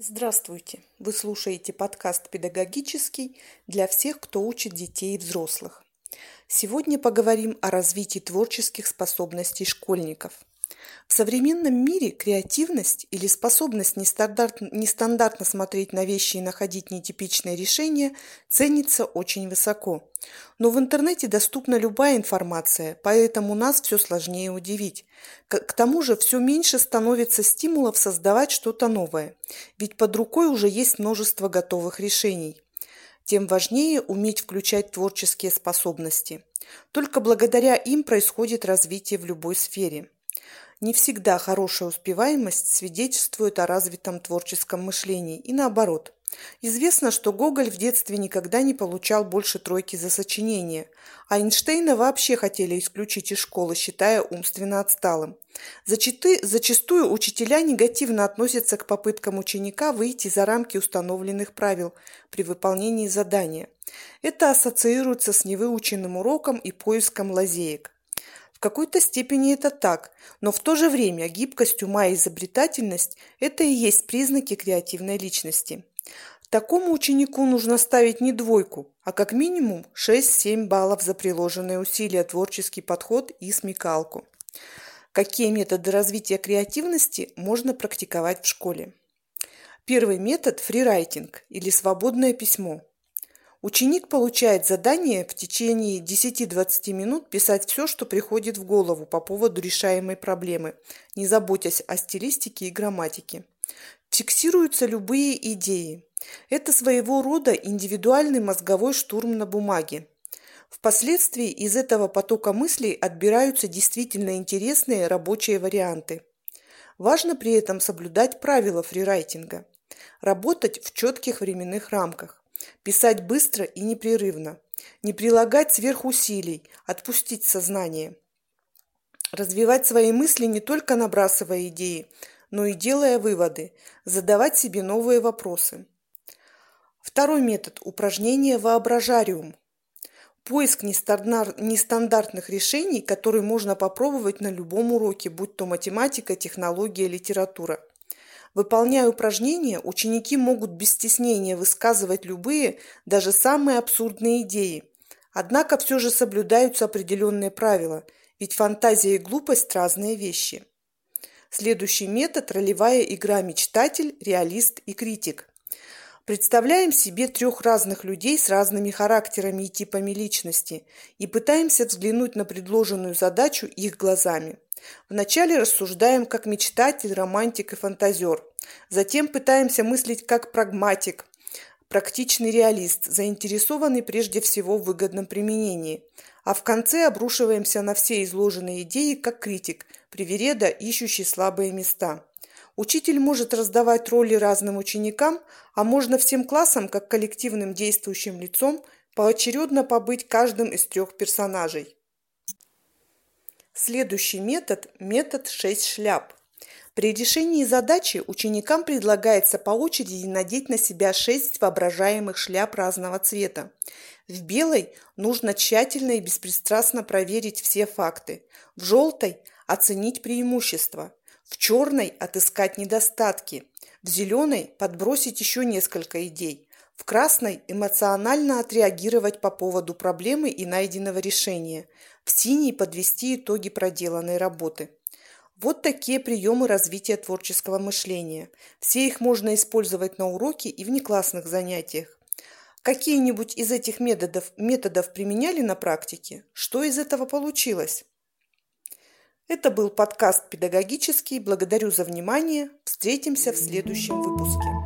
Здравствуйте! Вы слушаете подкаст «Педагогический» для всех, кто учит детей и взрослых. Сегодня поговорим о развитии творческих способностей школьников. В современном мире креативность или способность нестандартно смотреть на вещи и находить нетипичные решения ценится очень высоко. Но в интернете доступна любая информация, поэтому нас все сложнее удивить. К, к тому же все меньше становится стимулов создавать что-то новое, ведь под рукой уже есть множество готовых решений. Тем важнее уметь включать творческие способности. Только благодаря им происходит развитие в любой сфере. Не всегда хорошая успеваемость свидетельствует о развитом творческом мышлении и наоборот. Известно, что Гоголь в детстве никогда не получал больше тройки за сочинение, а Эйнштейна вообще хотели исключить из школы, считая умственно отсталым. Зачаты, зачастую учителя негативно относятся к попыткам ученика выйти за рамки установленных правил при выполнении задания. Это ассоциируется с невыученным уроком и поиском лазеек. В какой-то степени это так, но в то же время гибкость ума и изобретательность – это и есть признаки креативной личности. Такому ученику нужно ставить не двойку, а как минимум 6-7 баллов за приложенные усилия, творческий подход и смекалку. Какие методы развития креативности можно практиковать в школе? Первый метод – фрирайтинг или свободное письмо – Ученик получает задание в течение 10-20 минут писать все, что приходит в голову по поводу решаемой проблемы, не заботясь о стилистике и грамматике. Фиксируются любые идеи. Это своего рода индивидуальный мозговой штурм на бумаге. Впоследствии из этого потока мыслей отбираются действительно интересные рабочие варианты. Важно при этом соблюдать правила фрирайтинга. Работать в четких временных рамках. Писать быстро и непрерывно. Не прилагать сверхусилий, отпустить сознание. Развивать свои мысли не только набрасывая идеи, но и делая выводы, задавать себе новые вопросы. Второй метод – упражнение воображариум. Поиск нестандартных решений, которые можно попробовать на любом уроке, будь то математика, технология, литература. Выполняя упражнения, ученики могут без стеснения высказывать любые, даже самые абсурдные идеи. Однако все же соблюдаются определенные правила, ведь фантазия и глупость – разные вещи. Следующий метод – ролевая игра «Мечтатель», «Реалист» и «Критик». Представляем себе трех разных людей с разными характерами и типами личности и пытаемся взглянуть на предложенную задачу их глазами. Вначале рассуждаем как мечтатель, романтик и фантазер. Затем пытаемся мыслить как прагматик, практичный реалист, заинтересованный прежде всего в выгодном применении. А в конце обрушиваемся на все изложенные идеи как критик, привереда, ищущий слабые места. Учитель может раздавать роли разным ученикам, а можно всем классам, как коллективным действующим лицом, поочередно побыть каждым из трех персонажей. Следующий метод – метод 6 шляп. При решении задачи ученикам предлагается по очереди надеть на себя 6 воображаемых шляп разного цвета. В белой нужно тщательно и беспристрастно проверить все факты. В желтой – оценить преимущества. В черной – отыскать недостатки. В зеленой – подбросить еще несколько идей. В красной эмоционально отреагировать по поводу проблемы и найденного решения. В синей подвести итоги проделанной работы. Вот такие приемы развития творческого мышления. Все их можно использовать на уроке и внеклассных занятиях. Какие-нибудь из этих методов, методов применяли на практике? Что из этого получилось? Это был подкаст «Педагогический». Благодарю за внимание. Встретимся в следующем выпуске.